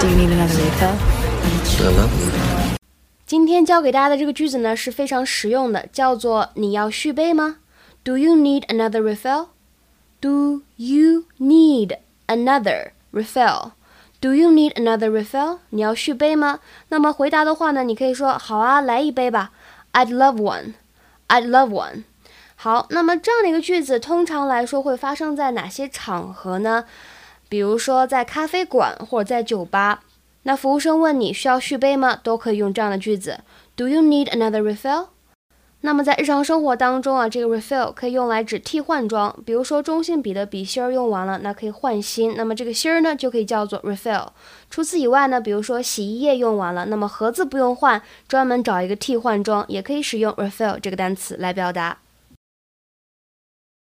Do you need another refill? I love you. 今天教给大家的这个句子呢是非常实用的，叫做“你要续杯吗？”Do you need another refill? Do you need another refill? Do you need another refill? 你要续杯吗？那么回答的话呢，你可以说好啊，来一杯吧。I'd love one. I'd love one. 好，那么这样的一个句子，通常来说会发生在哪些场合呢？ 比如说在咖啡馆或者在酒吧，那服务生问你需要续杯吗？都可以用这样的句子：Do you need another refill？那么在日常生活当中啊，这个 refill 可以用来指替换装，比如说中性笔的笔芯儿用完了，那可以换新，那么这个芯儿呢就可以叫做 refill。除此以外呢，比如说洗衣液用完了，那么盒子不用换，专门找一个替换装，也可以使用 refill 这个单词来表达。